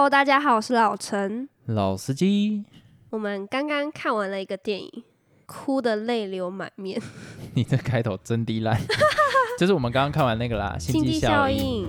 Hello，大家好，我是老陈。老司机，我们刚刚看完了一个电影，哭的泪流满面，《你这开头真低烂。就是我们刚刚看完那个啦，《星经济效际效应》。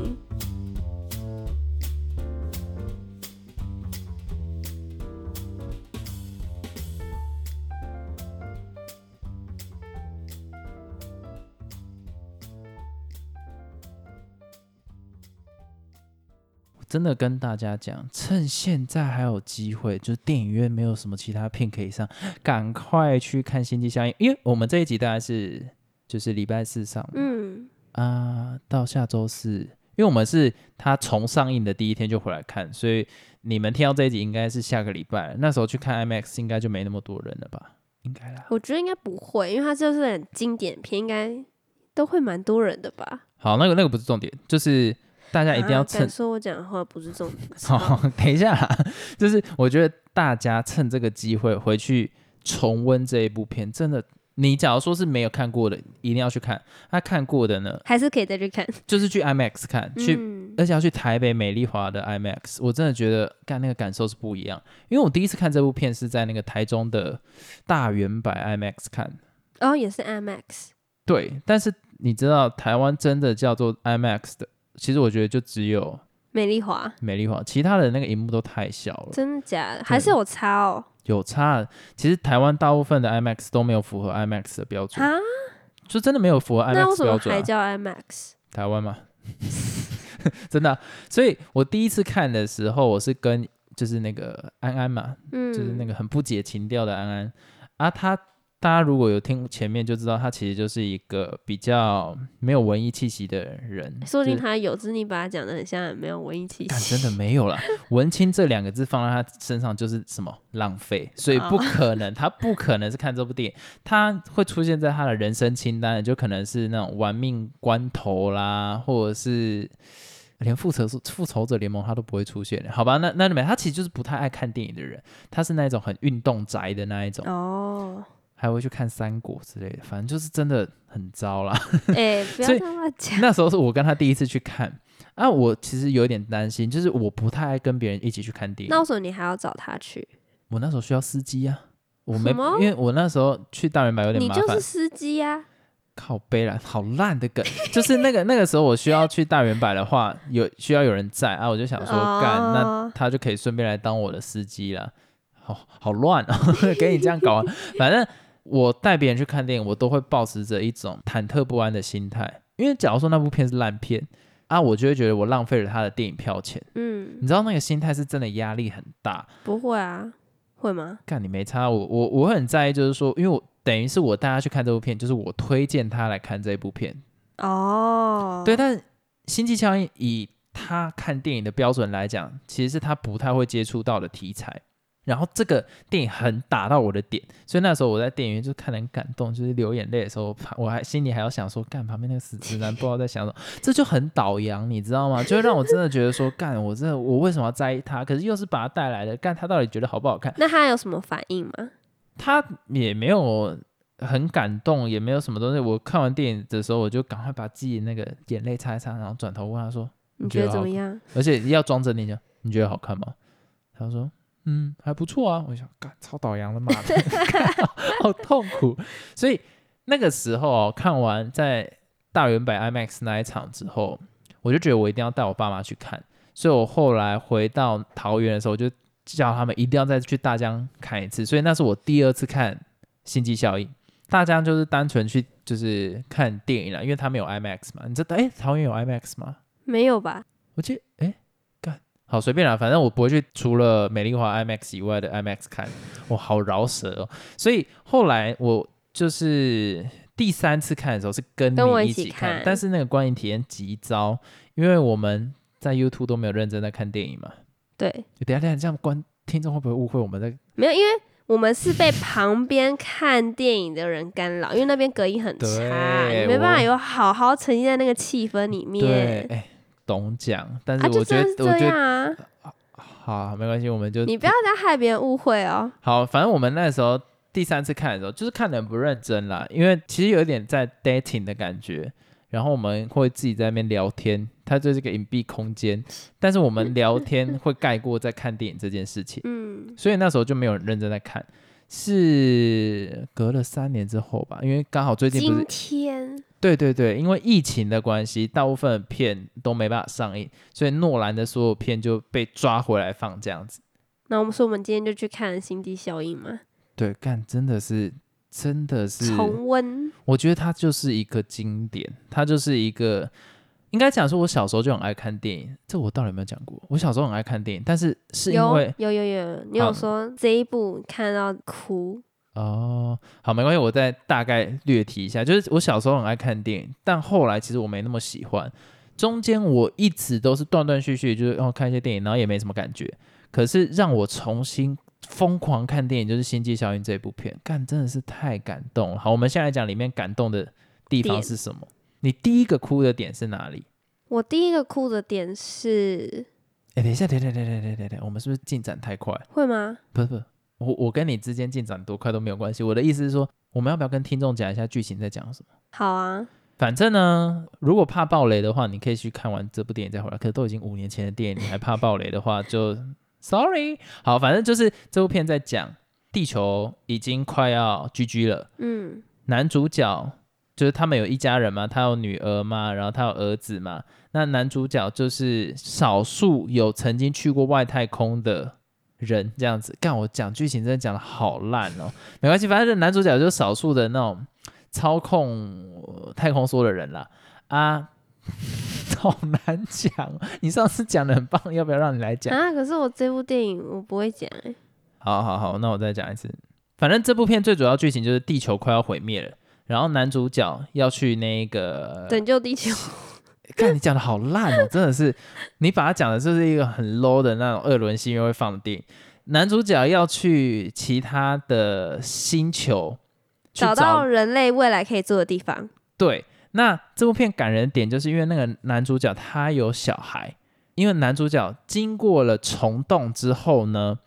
真的跟大家讲，趁现在还有机会，就是电影院没有什么其他片可以上，赶快去看《星际效应》，因为我们这一集大概是就是礼拜四上，嗯，啊，到下周四，因为我们是它重上映的第一天就回来看，所以你们听到这一集应该是下个礼拜，那时候去看 IMAX 应该就没那么多人了吧？应该啦。我觉得应该不会，因为它就是很经典片，应该都会蛮多人的吧。好，那个那个不是重点，就是大家一定要啊趁敢说我讲的话不是重点。好，等一下啦，就是我觉得大家趁这个机会回去重温这一部片，真的，你假如说是没有看过的，一定要去看；他看过的呢，还是可以再去看。就是去 IMAX 看，去，嗯，而且要去台北美丽华的 IMAX，我真的觉得干那个感受是不一样。因为我第一次看这部片是在那个台中的大圆柏 IMAX 看，哦，也是 IMAX。对，但是你知道台湾真的叫做 IMAX 的，其实我觉得就只有美丽华，美丽华，其他的那个荧幕都太小了。真的假的？还是有差哦？有差，其实台湾大部分的 IMAX 都没有符合 IMAX 的标准，啊？就真的没有符合 IMAX 标准、啊。还叫 IMAX？台湾嘛，真的啊、所以我第一次看的时候，我是跟就是那个安安嘛，嗯，就是那个很不解情调的安安啊，他大家如果有听前面就知道，他其实就是一个比较没有文艺气息的人，说不定他有，只是你把他讲的很像很没有文艺气干息。真的没有了，文青这两个字放在他身上就是什么浪费，所以不可能，他不可能是看这部电影，他会出现在他的人生清单，就可能是那种玩命关头啦，或者是连复仇复仇者联盟他都不会出现的，好吧？那那里面他其实就是不太爱看电影的人，他是那种很运动宅的那一种，哦，还会去看三国之类的，反正就是真的很糟啦。哎，不要所以这么讲。那时候是我跟他第一次去看。啊，我其实有点担心，就是我不太爱跟别人一起去看电影。那为什么你还要找他去？我那时候需要司机啊，我没，因为我那时候去大圆百有点麻烦你就是，司机呀。靠背了，好烂的梗，就是那个那个时候我需要去大圆百的话，有需要有人在啊，我就想说干，那哦他就可以顺便来当我的司机了。好好乱哦，给你这样搞啊，反正我带别人去看电影，我都会保持着一种忐忑不安的心态，因为假如说那部片是烂片啊，我就会觉得我浪费了他的电影票钱，嗯，你知道那个心态是真的压力很大。不会啊，会吗？干你没差，我我我很在意，就是说，因为我等于是我带他去看这部片，就是我推荐他来看这部片，哦，对。但是《星际效应》以他看电影的标准来讲，其实是他不太会接触到的题材。然后这个电影很打到我的点，所以那时候我在电影院就看得很感动，就是流眼泪的时候，我还心里还要想说，干旁边那个死直男不知道在想什么，这就很倒洋，你知道吗？就会让我真的觉得说，干我真的我为什么要在意他？可是又是把他带来的，干他到底觉得好不好看？那他有什么反应吗？他也没有很感动，也没有什么东西。我看完电影的时候，我就赶快把自己那个眼泪擦一擦，然后转头问他说你觉得怎么样？而且要装着你讲，你觉得好看吗？他说，嗯，还不错啊。我想，干，超导洋的，妈的，好痛苦。所以那个时候哦，看完在大原百 IMAX 那一场之后，我就觉得我一定要带我爸妈去看。所以我后来回到桃园的时候，我就叫他们一定要再去大江看一次。所以那是我第二次看《星际效应》。大江就是单纯去就是看电影了，因为他没有 IMAX 嘛。你知道，哎，桃园有 IMAX 吗？没有吧？我记好随便啦，反正我不会去除了美丽华 IMAX 以外的 IMAX 看，我好饶舌哦。所以后来我就是第三次看的时候是跟你一起起看但是那个观影体验极糟，因为我们在 YouTube 都没有认真在看电影嘛。对，等下等下，这样观听众会不会误会我们在？没有，因为我们是被旁边看电影的人干扰，因为那边隔音很差，你没办法有好好沉浸在那个气氛里对，面。哎，懂讲，但是我觉得，我觉得！好，没关系，我们就你不要再害别人误会哦。好，反正我们那时候第三次看的时候，就是看的很不认真啦，因为其实有点在 dating 的感觉，然后我们会自己在那边聊天，它就是个隐蔽空间，但是我们聊天会盖过在看电影这件事情，嗯，所以那时候就没有人认真在看。是隔了三年之后吧，因为刚好最近不今是天对对对，因为疫情的关系，大部分片都没办法上映，所以诺兰的所有片就被抓回来放这样子。那我们说我们今天就去看《星际效应》嘛，对，干真的是真的是，重温。我觉得它就是一个经典，它就是一个应该讲说，我小时候就很爱看电影，这我到底有没有讲过？我小时候很爱看电影，但是是因有为有有有，你有说这一部看到哭，哦，好，没关系，我再大概略提一下，就是我小时候很爱看电影，但后来其实我没那么喜欢，中间我一直都是断断续续，就是哦看一些电影，然后也没什么感觉。可是让我重新疯狂看电影，就是《星际效应》这部片，干真的是太感动了。好，我们现在讲里面感动的地方是什么？你第一个哭的点是哪里？我第一个哭的点是哎，等一下，等等等等等等等，我们是不是进展太快？会吗？不是不是，我我跟你之间进展多快都没有关系。我的意思是说，我们要不要跟听众讲一下剧情在讲什么？好啊，反正呢，如果怕暴雷的话，你可以去看完这部电影再回来。可是都已经五年前的电影，你还怕暴雷的话，就 sorry。好，反正就是这部片在讲地球已经快要 GG 了，嗯，男主角就是他们有一家人嘛，他有女儿嘛，然后他有儿子嘛。那男主角就是少数有曾经去过外太空的人，这样子。干我讲剧情真的讲的好烂哦，没关系，反正男主角就是少数的那种操控呃太空梭的人啦。啊，好难讲哦。你上次讲的很棒，要不要让你来讲？啊，可是我这部电影我不会讲哎、好好好，那我再讲一次。反正这部片最主要剧情就是地球快要毁灭了，然后男主角要去那个拯救地球，看你讲的好烂哦，真的是，你把它讲的就是一个很 low 的那种二轮戏院会放的电影。男主角要去其他的星球去找到人类未来可以住的地方。对，那这部片感人点就是因为那个男主角他有小孩，因为男主角经过了虫洞之后呢，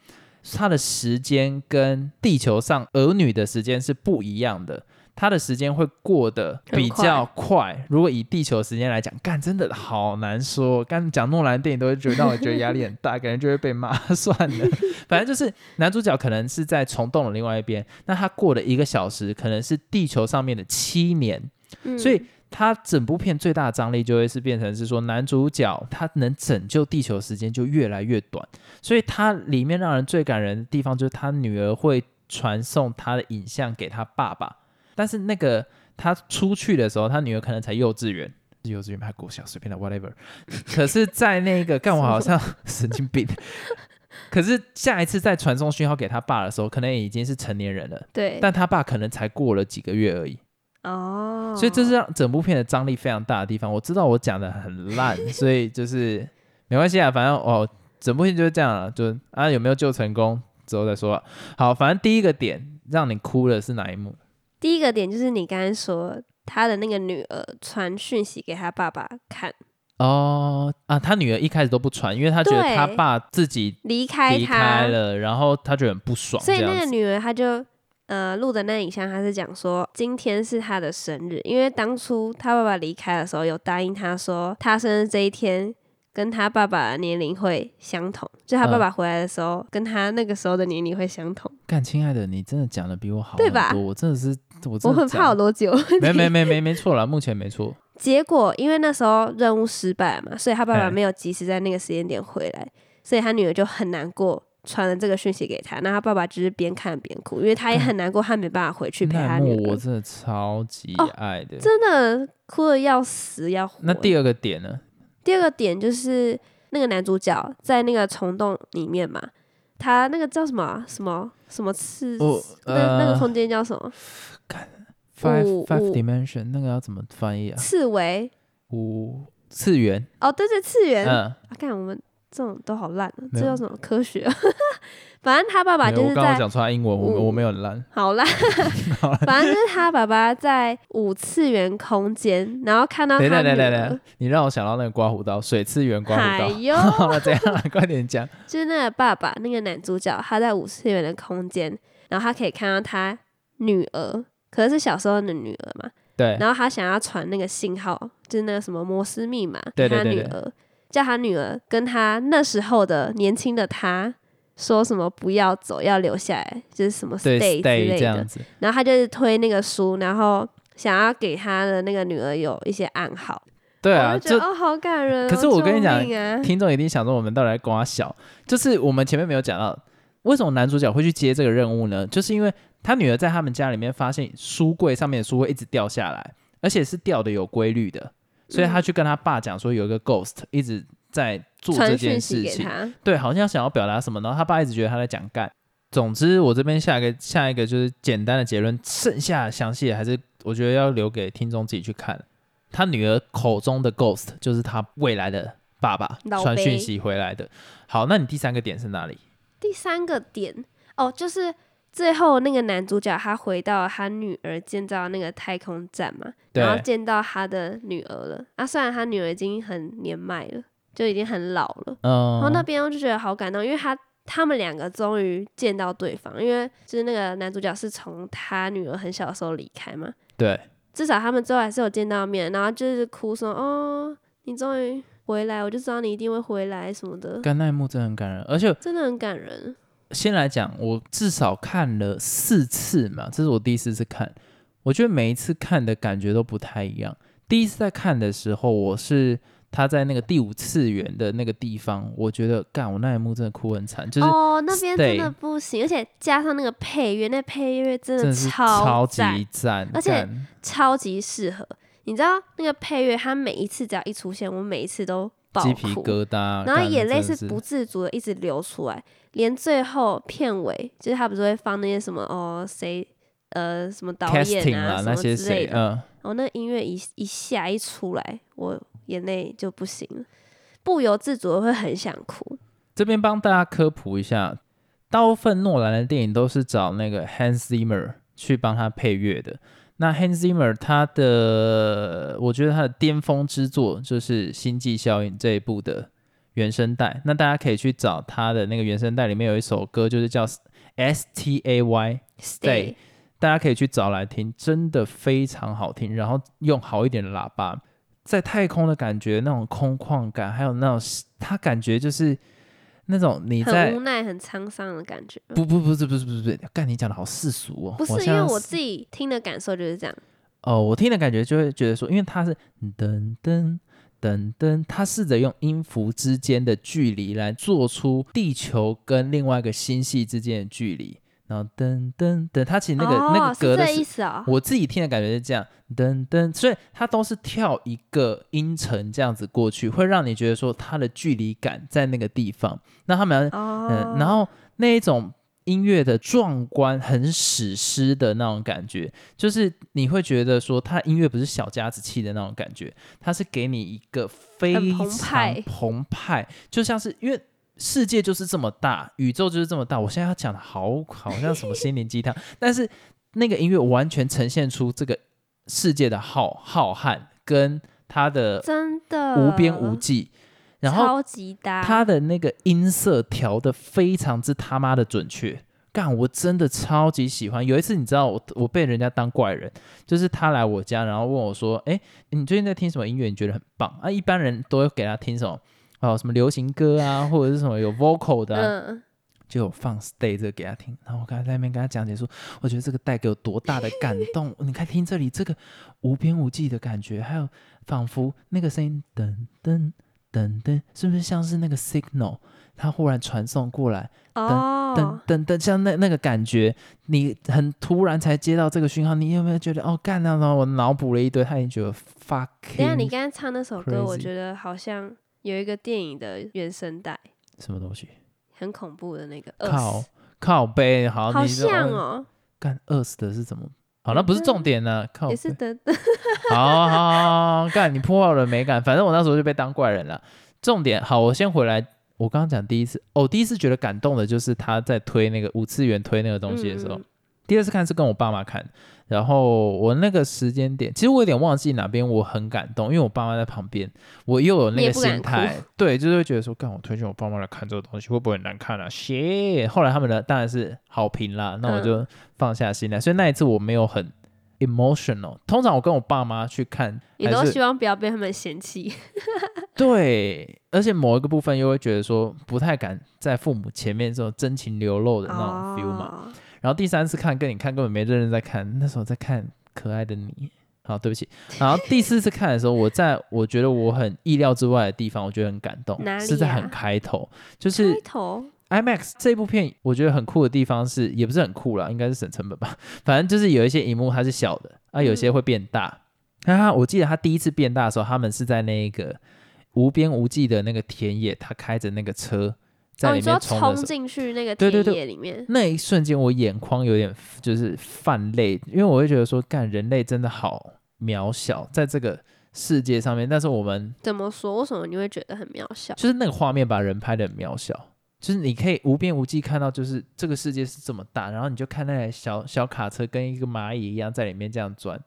他的时间跟地球上儿女的时间是不一样的。他的时间会过得比较快。如果以地球时间来讲，干真的好难说。刚讲诺兰电影都会觉得让我觉得压力很大，感觉就会被骂。算了，反正就是男主角可能是在虫洞的另外一边，那他过了一个小时，可能是地球上面的七年。嗯，所以他整部片最大的张力就会是变成是说，男主角他能拯救地球时间就越来越短，所以他里面让人最感人的地方就是他女儿会传送他的影像给他爸爸，但是那个他出去的时候，他女儿可能才幼稚园。幼稚园还国小随便的 whatever，可是，在那个 干我好像 神经病，可是下一次再传送讯号给他爸的时候，可能已经是成年人了，对，但他爸可能才过了几个月而已。哦，所以这是让整部片的张力非常大的地方。我知道我讲的很烂，所以就是没关系啊，反正哦，整部片就是这样了，就啊有没有救成功之后再说。好，反正第一个点让你哭的是哪一幕？第一个点就是你刚才说他的那个女儿传讯息给他爸爸看，哦啊，他女儿一开始都不传，因为他觉得他爸自己离开离他开了，然后他觉得很不爽，所以。那个女儿她就呃录的那影像，她是讲说今天是她的生日，因为当初她爸爸离开的时候有答应她说，她生日这一天跟他爸爸的年龄会相同，就他爸嗯爸回来的时候、跟他那个时候的年龄会相同。干，亲爱的，你真的讲的比我好对吧我真的是我真的我很怕我讲多久？没没 没没没错了，目前没错。结果因为那时候任务失败嘛，所以他爸爸哎没有及时在那个时间点回来，所以他女儿就很难过，传了这个讯息给他。那他爸爸就是边看边哭，因为他也很难过，他没办法回去陪他女儿，我真的超级哦爱的。真的哭的要死要活。那第二个点呢？第二个点就是那个男主角在那个虫洞里面嘛，他那个叫什么啊什么什么次，哦那那个呃空间叫什么？Five 五 Five 五 Dimension 那个要怎么翻译啊？次维五次元，哦，对对，次元。嗯，啊，看我们这种都好烂这叫什么科学？反正他爸爸就是在我刚刚讲出来英文，我我没有很烂。好烂，反正就是他爸爸在五次元空间，然后看到他你让我想到那个刮胡刀，水次元刮哎胡刀。呦，好了，怎样了？快点讲。就是那个爸爸，那个男主角，他在五次元的空间，然后他可以看到他女儿，可是是小时候的女儿嘛，对，然后他想要传那个信号，就是那个什么摩斯密码给对对对对他女儿，叫他女儿跟他那时候的年轻的他说什么不要走，要留下来，就是什么对 stay 之类的这样。子。然后他就是推那个书，然后想要给他的那个女儿有一些暗号。对啊，就哦，好感人哦、可是我跟你讲啊听众一定想说我们到底在瓜小，就是我们前面没有讲到，为什么男主角会去接这个任务呢？就是因为他女儿在他们家里面发现书柜上面的书会一直掉下来，而且是掉的有规律的，所以他去跟他爸讲说有一个 ghost 一直在做这件事情，对，好像想要表达什么，然后他爸一直觉得他在讲干。总之，我这边下一个下一个就是简单的结论，剩下详细的还是我觉得要留给听众自己去看。他女儿口中的 ghost 就是他未来的爸爸传讯息回来的。好，那你第三个点是哪里？第三个点哦，就是最后那个男主角他回到他女儿建造的那个太空站嘛，然后见到他的女儿了。啊，虽然他女儿已经很年迈了，就已经很老了，嗯然后那边我就觉得好感动，因为他他们两个终于见到对方，因为就是那个男主角是从他女儿很小的时候离开嘛，对，至少他们最后还是有见到面，然后就是哭说哦，你终于回来，我就知道你一定会回来什么的，干那一幕真的很感人，而且真的很感人。先来讲，我至少看了四次嘛，这是我第四次看，我觉得每一次看的感觉都不太一样。第一次在看的时候，我是他在那个第五次元的那个地方，我觉得干我那一幕真的哭很惨，就是哦，那边真的不行，而且加上那个配乐，那配乐真的超赞。级赞，而且超级适合。你知道那个配乐，它每一次只要一出现，我每一次都爆鸡皮，疙瘩，然后眼泪是不自主的一直流出来，连最后片尾，就是他不是会放那些什么哦谁呃什么导演啊什么那些谁，之类的，嗯，哦那音乐一一下一出来，我眼泪就不行了，不由自主的会很想哭。这边帮大家科普一下，大部分诺兰的电影都是找那个 Hans Zimmer 去帮他配乐的。那 Hans Zimmer 他的，我觉得他的巅峰之作就是《星际效应》这一部的原声带。那大家可以去找他的那个原声带，里面有一首歌，就是叫 S T A Y Stay，大家可以去找来听，真的非常好听。然后用好一点的喇叭，在太空的感觉，那种空旷感，还有那种他感觉就是那种你在很无奈、很沧桑的感觉。不不不是不是不是不是，干你讲的好世俗哦。不是因为我自己听的感受就是这样，哦，我听的感觉就会觉得说，因为他是噔噔噔噔，他试着用音符之间的距离来做出地球跟另外一个星系之间的距离，然后噔噔噔，他其实那个、那个隔的是意思哦。我自己听的感觉是这样，噔噔，所以它都是跳一个音程这样子过去，会让你觉得说它的距离感在那个地方。那他们哦，嗯，然后那一种音乐的壮观、很史诗的那种感觉，就是你会觉得说，它音乐不是小家子气的那种感觉，它是给你一个非常湃澎湃，就像是因为。世界就是这么大，宇宙就是这么大。我现在要讲的好好像什么心灵鸡汤，但是那个音乐完全呈现出这个世界的浩浩瀚跟它的真的无边无际，然后超级搭，他的那个音色调的非常之他妈的准确，干我真的超级喜欢。有一次你知道我我被人家当怪人，就是他来我家，然后问我说：“哎、你最近在听什么音乐？你觉得很棒啊？”一般人都会给他听什么哦，什么流行歌啊，或者是什么有 vocal 的、啊，嗯，就有放 stay 这个给他听。然后我刚才在那边跟他讲解说，我觉得这个带给我多大的感动。你看听这里这个无边无际的感觉，还有仿佛那个声音噔噔噔噔，是不是像是那个 signal？它忽然传送过来，哦噔，噔噔，像那那个感觉，你很突然才接到这个讯号，你有没有觉得哦干那种？我脑补了一堆，他已经觉得 fuck。等一下你刚刚唱那首歌，我觉得好像有一个电影的原声带，什么东西？很恐怖的那个，靠靠背，好，好像哦，干饿死的是怎么？好，那不是重点呢，靠也背是的，好 好好好，干你破坏我的美感。反正我那时候就被当怪人了。重点好，我先回来。我刚刚讲第一次，哦，第一次觉得感动的就是他在推那个五次元推那个东西的时候。第二次看是跟我爸妈看，然后我那个时间点，其实我有点忘记哪边我很感动，因为我爸妈在旁边，我又有那个心态，对，就是会觉得说，干我推荐我爸妈来看这个东西会不会很难看啊？谢，后来他们的当然是好评啦，那我就放下心来，所以那一次我没有很 emotional。通常我跟我爸妈去看，也都希望不要被他们嫌弃。对，而且某一个部分又会觉得说不太敢在父母前面这种真情流露的那种 feel 嘛。哦然后第三次看跟你看根本没认真在看，那时候在看可爱的你。好，对不起。然后第四次看的时候，我在我觉得我很意料之外的地方，我觉得很感动是在很开头，就是开头 IMAX 这部片，我觉得很酷的地方是，也不是很酷啦，应该是省成本吧。反正就是有一些荧幕它是小的，啊，有些会变大。那、他我记得他第一次变大的时候，他们是在那个无边无际的那个田野，他开着那个车在哦，里面冲进去那个田对对对野里面，那一瞬间我眼眶有点就是泛泪，因为我会觉得说，干人类真的好渺小，在这个世界上面，但是我们怎么说？为什么你会觉得很渺小？就是那个画面把人拍的很渺小，就是你可以无边无际看到，就是这个世界是这么大，然后你就看那台小小卡车跟一个蚂蚁一样在里面这样转。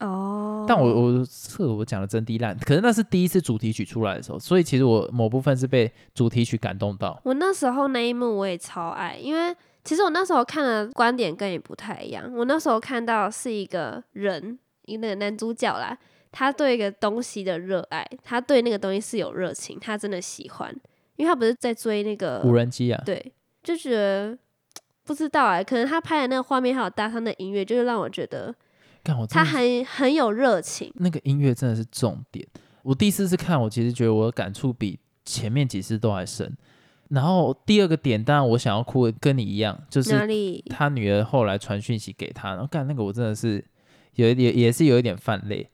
哦，但我我这个我讲的真低烂，可是那是第一次主题曲出来的时候，所以其实我某部分是被主题曲感动到。我那时候那一幕我也超爱，因为其实我那时候看的观点跟你不太一样。我那时候看到是一个人，一个男主角啦，他对一个东西的热爱，他对那个东西是有热情，他真的喜欢，因为他不是在追那个无人机啊，对，就觉得不知道哎、可能他拍的那个画面还有搭上的音乐，就是让我觉得他很很有热情。那个音乐真的是重点。我第四次看，我其实觉得我的感触比前面几次都还深。然后第二个点，当然我想要哭的跟你一样，就是？他女儿后来传讯息给他，然后干那个我真的是有一点也是有一点泛泪。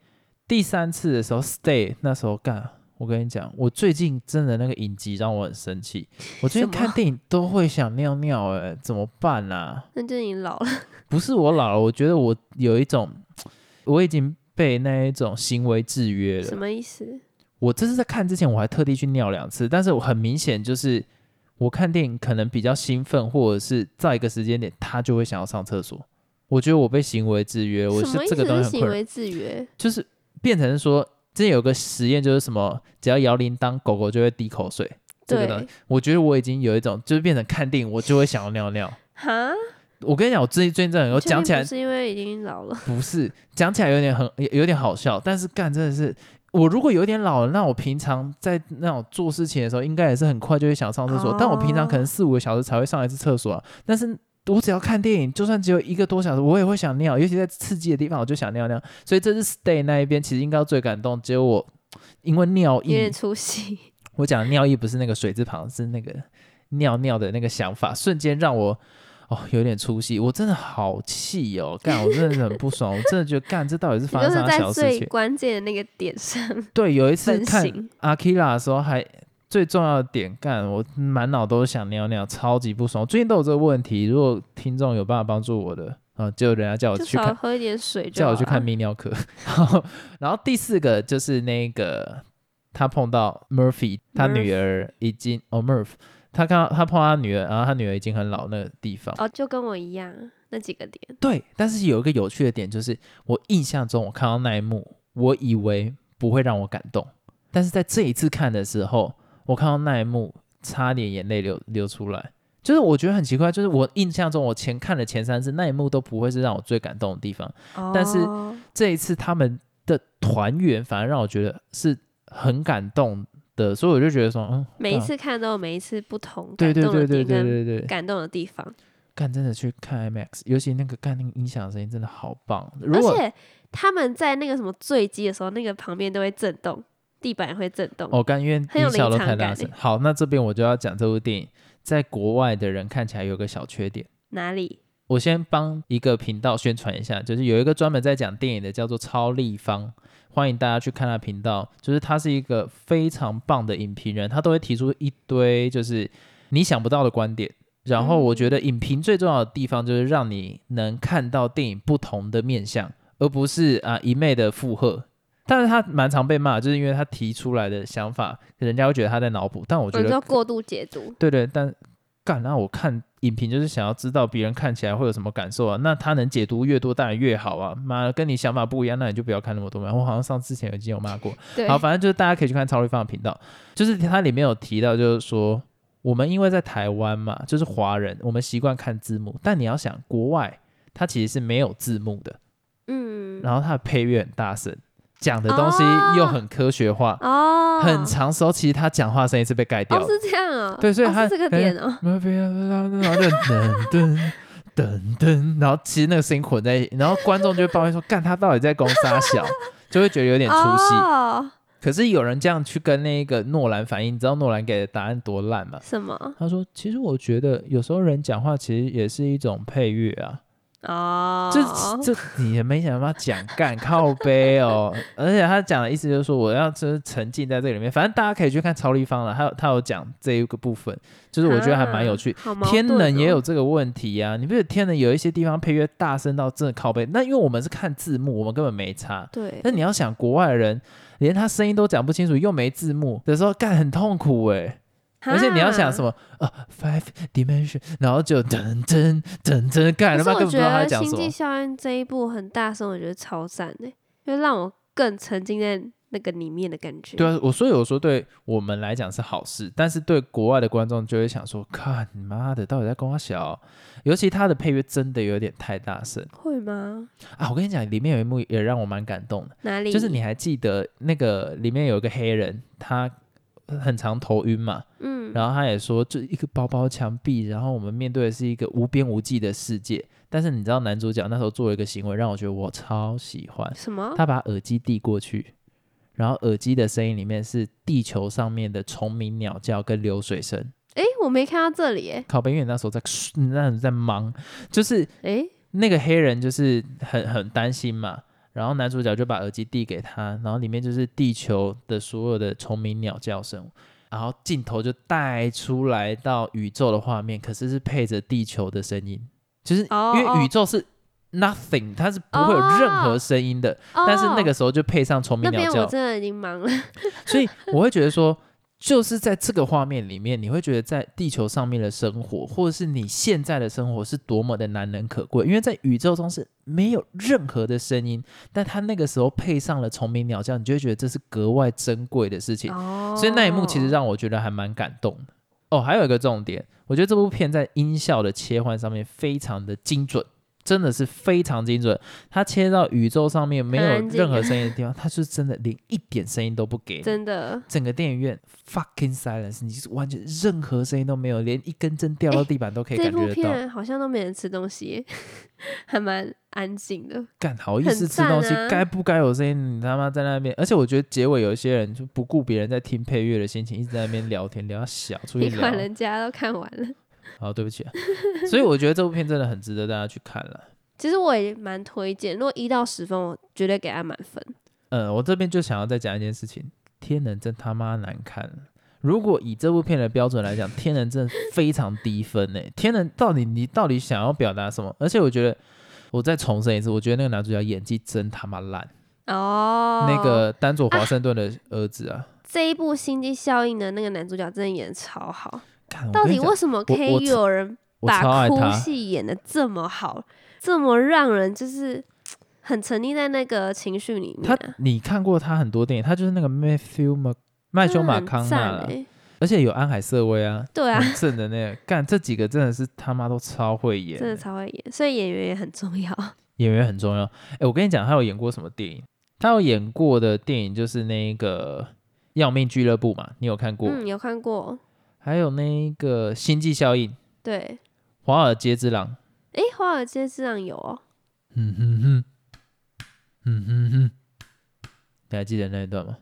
第三次的时候，Stay 那时候干，我跟你讲，我最近真的那个影集让我很生气。我最近看电影都会想尿尿，哎，怎么办啊？那就是你老了。不是我老了，我觉得我有一种，我已经被那一种行为制约了什。么意思？我这是在看之前，我还特地去尿两次，但是我很明显就是我看电影可能比较兴奋，或者是在一个时间点，他就会想要上厕所。我觉得我被行为制约，我是这个东西很困扰，行为制约？就是变成说，之前有个实验就是什么，只要摇铃铛，狗狗就会滴口水。这个东西，我觉得我已经有一种，就是变成看电影我就会想要尿尿。哈，我跟你讲，我最近最近真的有讲起来是因为已经老了。不是讲起来有点很有有点好笑，但是干真的是，我如果有点老了，那我平常在那种做事情的时候，应该也是很快就会想上厕所，但我平常可能哦四五个小时才会上一次厕所、啊，但是。我只要看电影，就算只有一个多小时，我也会想尿，尤其在刺激的地方，我就想尿尿。所以这是 stay 那一边，其实应该要最感动。结果我因为尿意有点，出戏。我讲的尿意不是那个水字旁，是那个尿尿的那个想法，瞬间让我哦有点出戏。我真的好气哦，干，我真的是很不爽，我真的觉得干这到底是发生啥就是在小事情？最关键的那个点上对，有一次看心。阿 k i r a 的时候还。最重要的点，干我满脑都是想尿尿，超级不爽。我最近都有这个问题，如果听众有办法帮助我的，啊，就人家叫我去看，少喝一点水叫我去看泌尿科。然后，然后第四个就是那个他碰到 Murphy，他女儿已经哦 Murph，他看到他碰到他女儿，然后他女儿已经很老那个地方。哦，就跟我一样那几个点。对，但是有一个有趣的点就是，我印象中我看到那一幕，我以为不会让我感动，但是在这一次看的时候，我看到那一幕，差点眼泪流流出来。就是我觉得很奇怪，就是我印象中我前看了前三次那一幕都不会是让我最感动的地方，但是哦这一次他们的团圆反而让我觉得是很感动的，所以我就觉得说，嗯，每一次看都有每一次不同感动的对对点跟对对对，感动的地方，干真的去看 IMAX，尤其那个干那个音响的声音真的好棒。而且他们在那个什么坠机的时候，那个旁边都会震动，地板会震动。哦，干因为很有音效都太大声。欸好，那这边我就要讲这部电影，在国外的人看起来有个小缺点。哪里？我先帮一个频道宣传一下，就是有一个专门在讲电影的，叫做超立方，欢迎大家去看他频道。就是他是一个非常棒的影评人，他都会提出一堆就是你想不到的观点。然后我觉得影评最重要的地方就是让你能看到电影不同的面相，而不是啊一昧的附和。但是他蛮常被骂，就是因为他提出来的想法，人家会觉得他在脑补。但我我觉得要过度解读。对对，但干，那我看影评就是想要知道别人看起来会有什么感受啊。那他能解读越多，当然越好啊。妈的，跟你想法不一样，那你就不要看那么多嘛。我好像上之前已经有骂过。对，好，反正就是大家可以去看超立方的频道，就是它里面有提到，就是说我们因为在台湾嘛，就是华人，我们习惯看字幕，但你要想国外，它其实是没有字幕的。嗯，嗯，然后它的配乐很大声，讲的东西又很科学化，哦，很长时候其实他讲话声音是被盖掉哦，的。是这样哦，对所以他这个点哦，然后就噔噔噔噔，然后其实那个声音混在一起，然后观众就会抱怨说：“干他到底在攻杀小？” 就会觉得有点出戏。哦，可是有人这样去跟那个诺兰反映，你知道诺兰给的答案多烂吗？什么？他说：“其实我觉得有时候人讲话其实也是一种配乐啊。”哦，这这你也没想办法讲干靠背哦，而且他讲的意思就是说我要就是沉浸在这里面，反正大家可以去看超立方了，他有他有讲这一个部分，就是我觉得还蛮有趣。天盾能也哦有这个问题呀、你不觉得天能有一些地方配乐大声到真的靠背？那因为我们是看字幕，我们根本没差。对，那你要想国外的人，连他声音都讲不清楚，又没字幕的时候，干很痛苦哎、而且你要想什么？呃啊，five dimension，然后就噔噔噔噔，干他妈根本不可是我觉得《知道他在讲什星际么。效应》这一部很大声，我觉得超赞的，因为让我更沉浸在那个里面的感觉。对啊，我所以我说对我们来讲是好事，但是对国外的观众就会想说，看你妈的，到底在跟我小？尤其他的配乐真的有点太大声会吗？啊！我跟你讲，里面有一幕也让我蛮感动的，哪里？就是你还记得那个里面有一个黑人，他很常头晕嘛，嗯，然后他也说，就一个薄薄墙壁，然后我们面对的是一个无边无际的世界。但是你知道男主角那时候做了一个行为，让我觉得我超喜欢。什么？他把耳机递过去，然后耳机的声音里面是地球上面的虫鸣鸟叫跟流水声。哎，我没看到这里，哎，靠北，因为你那时候在 那时候在忙，就是哎，那个黑人就是很很担心嘛，然后男主角就把耳机递给他，然后里面就是地球的所有的虫鸣鸟叫声，然后镜头就带出来到宇宙的画面，可是是配着地球的声音，就是哦因为宇宙是 nothing，它是不会有任何声音的，但是那个哦时候就配上虫鸣鸟叫，边我真的已经忙了。所以我会觉得说。就是在这个画面里面，你会觉得在地球上面的生活，或者是你现在的生活是多么的难能可贵，因为在宇宙中是没有任何的声音，但他那个时候配上了虫鸣鸟叫，你就会觉得这是格外珍贵的事情。哦，所以那一幕其实让我觉得还蛮感动的。哦，还有一个重点，我觉得这部片在音效的切换上面非常的精准，真的是非常精准。它切到宇宙上面没有任何声音的地方，它是真的连一点声音都不给。真的。整个电影院 fucking silence，你是完全任何声音都没有，连一根针掉到地板都可以感觉得到。片好像都没人吃东西，还蛮安静的。干好意思吃东西该不该有声音？你他妈在那边，而且我觉得结尾有一些人就不顾别人在听配乐的心情，一直在那边聊天，聊到小，出去聊你管。人家都看完了。好，对不起、啊。所以我觉得这部片真的很值得大家去看了。其实我也蛮推荐，如果一到十分，我绝对给他满分。嗯，我这边就想要再讲一件事情，《天能》真他妈难看。如果以这部片的标准来讲，《天能》真的非常低分呢。《天能》到底你到底想要表达什么？而且我觉得，我再重申一次，我觉得那个男主角演技真他妈烂。哦，那个丹佐华盛顿的儿子啊，这一部《星际效应》的那个男主角真的演得超好，到底为什么可以有人把哭，戏演的这么好，这么让人就是很沉溺在那个情绪里面他啊、你看过他很多电影，他就是那个 Matthew 麦麦修马康纳而且有安海瑟薇啊，对啊，很正的那个，干这几个真的是他妈都超会演真的欸，超会演，所以演员也很重要。演员很重要。哎，我跟你讲，他有演过什么电影？他有演过的电影就是那个《要命俱乐部》嘛，你有看过？嗯，有看过，还有那个《星际效应》《对，华尔街之狼》。诶，华尔街之狼有哦，嗯哼哼，嗯哼哼，你还记得那一段吗？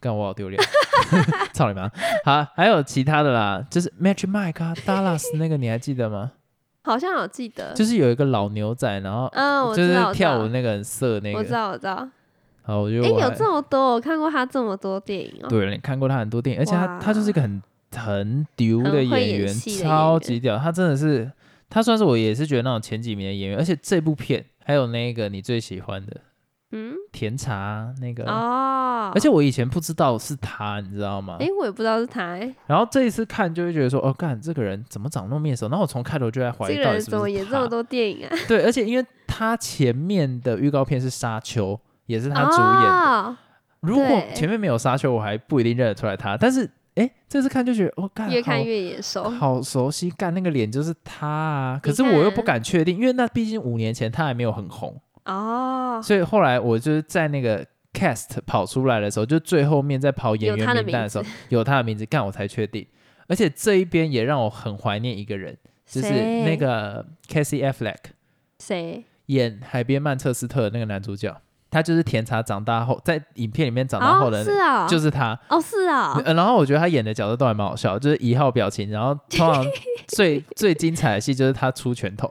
干我好丢脸，操你妈！好，还有其他的啦，就是 Magic Mike 啊，Dallas 那个你还记得吗？好像有记得，就是有一个老牛仔，然后嗯，我就是跳舞那个很色那个。我知道，我知道。好，我觉得诶，有这么多，我看过他这么多电影哦。对了，你看过他很多电影，而且他他就是一个很很牛的演员，超级屌。他真的是，他算是我也是觉得那种前几名的演员。而且这部片还有那个你最喜欢的嗯，甜茶那个，哦，而且我以前不知道是他，你知道吗？诶，我也不知道是他，诶，然后这一次看就会觉得说，哦，干这个人怎么长那么面熟？然后我从开头就在怀这个人疑到底是怎么演这么。多电影啊？对，而且因为他前面的预告片是《沙丘》，也是他主演的。如果前面没有沙丘，我还不一定认得出来他。但是，哎，这次看就觉得，哦，干越看越眼熟。好熟悉，干那个脸就是他啊。可是我又不敢确定，因为那毕竟五年前他还没有很红。哦，所以后来我就是在那个 cast 跑出来的时候，就最后面在跑演员名单的时候，有他的名字，干我才确定。而且这一边也让我很怀念一个人，就是那个 Casey Affleck 谁？演《海边曼彻斯特》的那个男主角，他就是甜茶长大后，在影片里面长大后哦，的，是啊，就是他。哦，是啊，呃然后我觉得他演的角色都还蛮好笑，就是一号表情，然后 通常最最精彩的戏就是他出拳头。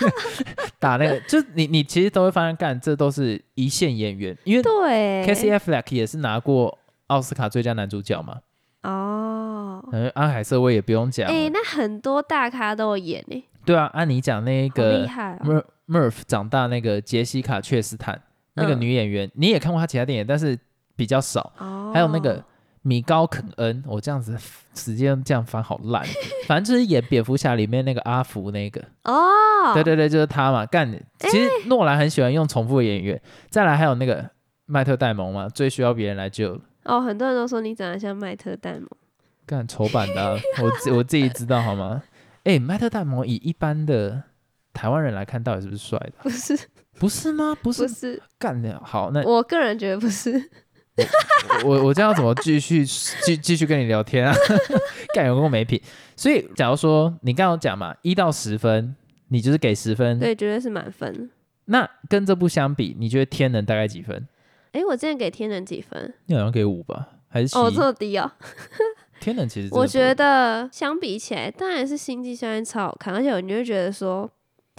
打那个，就是你你其实都会发现，干这都是一线演员，因为对。Casey Affleck 也是拿过奥斯卡最佳男主角嘛，哦，嗯，安海瑟薇也不用讲了，哎，那很多大咖都有演诶，对啊，按你讲那好个厉害哦，Mur Murph 长大那个杰西卡确斯坦那个嗯女演员，你也看过她其他电影，但是比较少。哦，还有那个米高肯恩，我这样子直接这样翻好烂，反正就是演蝙蝠侠里面那个阿福那个，哦，对对对，就是他嘛。干，其实诺兰很喜欢用重复的演员。再来还有那个麦特戴蒙嘛，最需要别人来救。哦，很多人都说你长得像麦特戴蒙，干丑版的啊、我自 我自己知道好吗？哎、麦特戴蒙以一般的台湾人来看，到底是不是帅的啊？不是不是吗？不是不是，干的好，那我个人觉得不是，我我这样怎么继续继继续跟你聊天啊？干有够没品。所以假如说你刚刚有讲嘛，一到十分，你就是给十分。对，绝对是满分。那跟这部相比，你觉得天能大概几分？诶，我之前给天能几分？你好像给五吧，还是？哦，这么低哦。天能其实我觉得相比起来，当然是星际效应超好看，而且你会觉得说，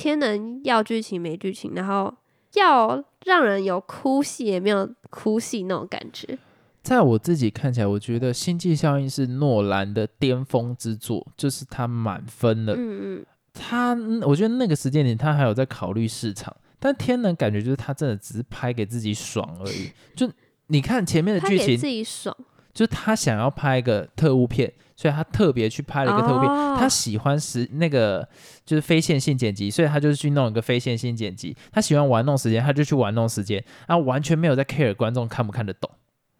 天能要剧情没剧情，然后要让人有哭戏也没有哭戏那种感觉。在我自己看起来，我觉得《星际效应》是诺兰的巅峰之作，就是他满分了。嗯嗯，他，嗯我觉得那个时间点他还有在考虑市场，但天能感觉就是他真的只是拍给自己爽而已。就你看前面的剧情自，己爽，就是他想要拍一个特务片，所以他特别去拍了一个特务片。哦他喜欢时那个就是非线性剪辑，所以他就是去弄一个非线性剪辑。他喜欢玩弄时间，他就去玩弄时间，然后完全没有在 care 观众看不看得懂。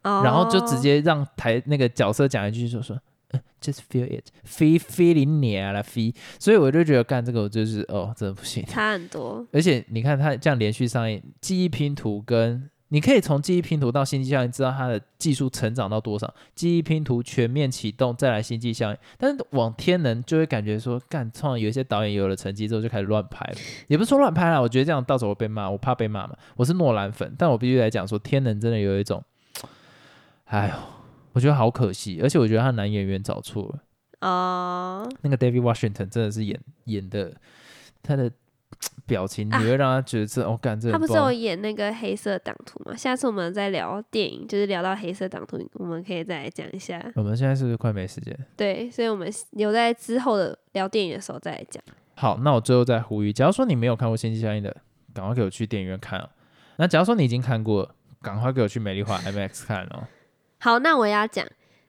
然后就直哦接让台那个角色讲一句，就说，呃，just feel it，feel feeling 你啊啦 feel，所以我就觉得干这个我就是哦，真的不行。差很多。而且你看他这样连续上映，记忆拼图跟你可以从记忆拼图到星际效应知道它的技术成长到多少。记忆拼图全面启动，再来星际效应，但是往天能就会感觉说，干，突然有一些导演有了成绩之后就开始乱拍了，也不是说乱拍啦，我觉得这样到时候会被骂，我怕被骂嘛。我是诺兰粉，但我必须来讲说，天能真的有一种，哎呦，我觉得好可惜，而且我觉得他男演员找错了。啊，那个 David Washington 真的是演演的，他的 表情你啊会让他觉得这、哦，干这他不是有演那个黑色党徒吗？下次我们再聊电影，就是聊到黑色党徒，我们可以再来讲一下。我们现在是不是快没时间？对，所以我们留在之后的聊电影的时候再来讲。好，那我最后再呼吁，假如说你没有看过《星际效应》的，赶快给我去电影院看哦。那假如说你已经看过了，赶快给我去美丽华 IMAX 看哦。好，那我也要讲，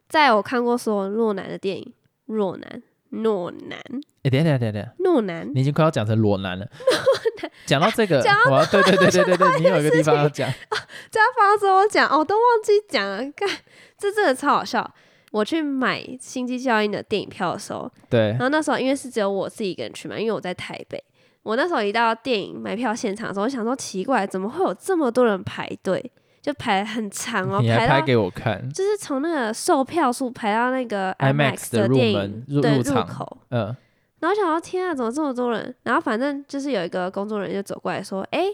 在我看过所有诺南的电影，诺南，诺南，哎、等一下等一下等一下，诺南，你已经快要讲成裸男了。讲到这个讲，我要对对对对对对，你有一个地方要讲。这样放着我讲，哦，我都忘记讲了，看这真的超好笑。我去买《星际效应》的电影票的时候，对然，后那时候因为是只有我自己一个人去嘛，因为我在台北。我那时候一到电影买票现场的时候，我想说奇怪，怎么会有这么多人排队？就排很长哦，你还拍给我看，就是从那个售票处排到那个 IMAX 的电门影对入入场口。嗯，然后想到天啊，怎么这么多人？然后反正就是有一个工作人员就走过来说：“哎，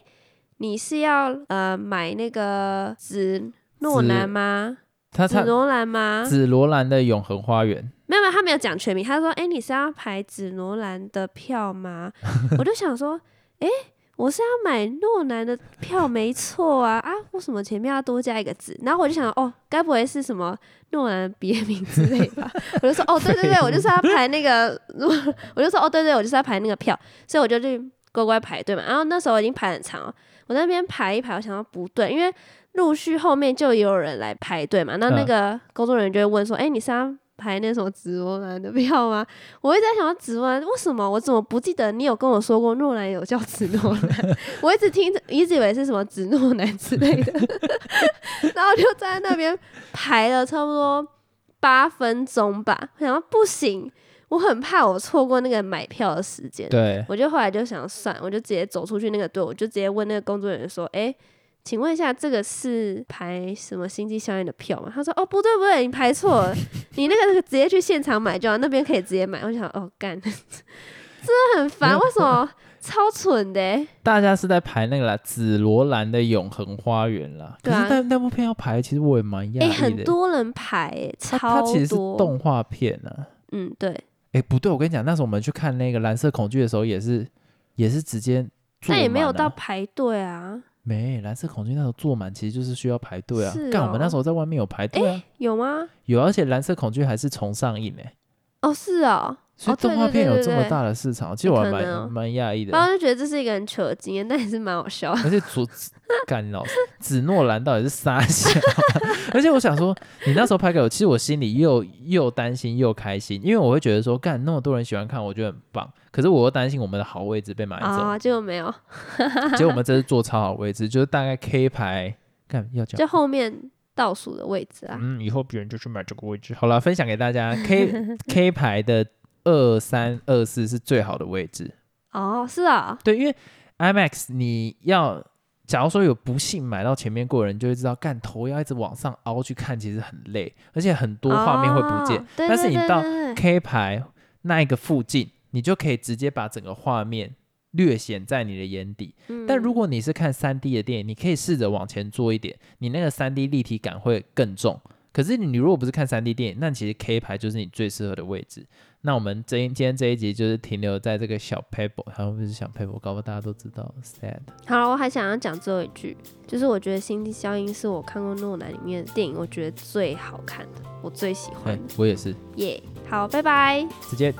你是要呃买那个紫诺兰吗？紫罗兰吗？紫罗兰的永恒花园，没有没有，他没有讲全名。他说：“哎，你是要排紫罗兰的票吗？” 我就想说：“哎，我是要买诺兰的票，没错啊啊，为什么前面要多加一个字？”然后我就想：“哦，该不会是什么诺兰的别名之类吧？” 我就说：“哦，对对对，我就是要排那个。”我就说：“哦，对对，我就是要排那个票。”所以我就去乖乖排队嘛。然后那时候已经排很长了，我在那边排一排，我想到不对，因为陆续后面就有人来排队嘛。那那嗯个工作人员就会问说：“哎、你是要排那什么紫罗兰的票吗？”我一直在想，紫罗兰为什么我怎么不记得你有跟我说过诺兰有叫紫诺兰？我一直听着，一直以为是什么紫诺兰之类的，然后就在那边排了差不多八分钟吧。我想到不行，我很怕我错过那个买票的时间。对，我就后来就想算，我就直接走出去那个队，我就直接问那个工作人员说：“哎、请问一下，这个是排什么星际效应的票吗？”他说：“哦，不对不对，你排错了，你那个那个直接去现场买就好，那边可以直接买。”我想，哦，干，真的很烦，为什么？超蠢的、欸，大家是在排那个啦，紫罗兰的永恒花园啦。可对啊是那那部片要排，其实我也蛮讶异的。哎、很多人排、欸，超多。它其实是动画片啊。嗯，对，哎，不对，我跟你讲，那时候我们去看那个蓝色恐惧的时候，也是也是直接坐那也没有到排队啊，没蓝色恐惧那时候坐满，其实就是需要排队啊是。干、我们那哦时候在外面有排队啊，有吗？有，而且蓝色恐惧还是重上映呢、哦，是哦，所以动画片有这么大的市场，其实我还蛮蛮讶异的。然后就觉得这是一个很扯的经验，但也是蛮好笑的。而且主 干老师紫诺兰到底是傻笑？而且我想说，你那时候拍给我，其实我心里又又担心又开心，因为我会觉得说，干那么多人喜欢看，我觉得很棒。可是我又担心我们的好位置被买走，啊，结果没有，结果我们这是坐超好位置，就是大概 K 排，干要讲就后面倒数的位置啊。嗯，以后别人就去买这个位置。好了，分享给大家，K K 排的二三二四是最好的位置。哦，是啊，对，因为 IMAX 你要，假如说有不幸买到前面过的人，就会知道，干头要一直往上凹去看，其实很累，而且很多画面会不见。哦对对但是你到 K 排那一个附近，你就可以直接把整个画面略显在你的眼底。但如嗯果你是看三 D 的电影，你可以试着往前做一点，你那个三 D 立体感会更重。可是你如果不是看三 D 电影，那其实 K 牌就是你最适合的位置。那我们这今天这一集就是停留在这个小 paper，好像不是小 paper，搞不好大家都知道 sad。好，我还想要讲最后一句，就是我觉得《星际效应》是我看过诺兰里面的电影，我觉得最好看的，我最喜欢我也是，耶好，拜拜。直接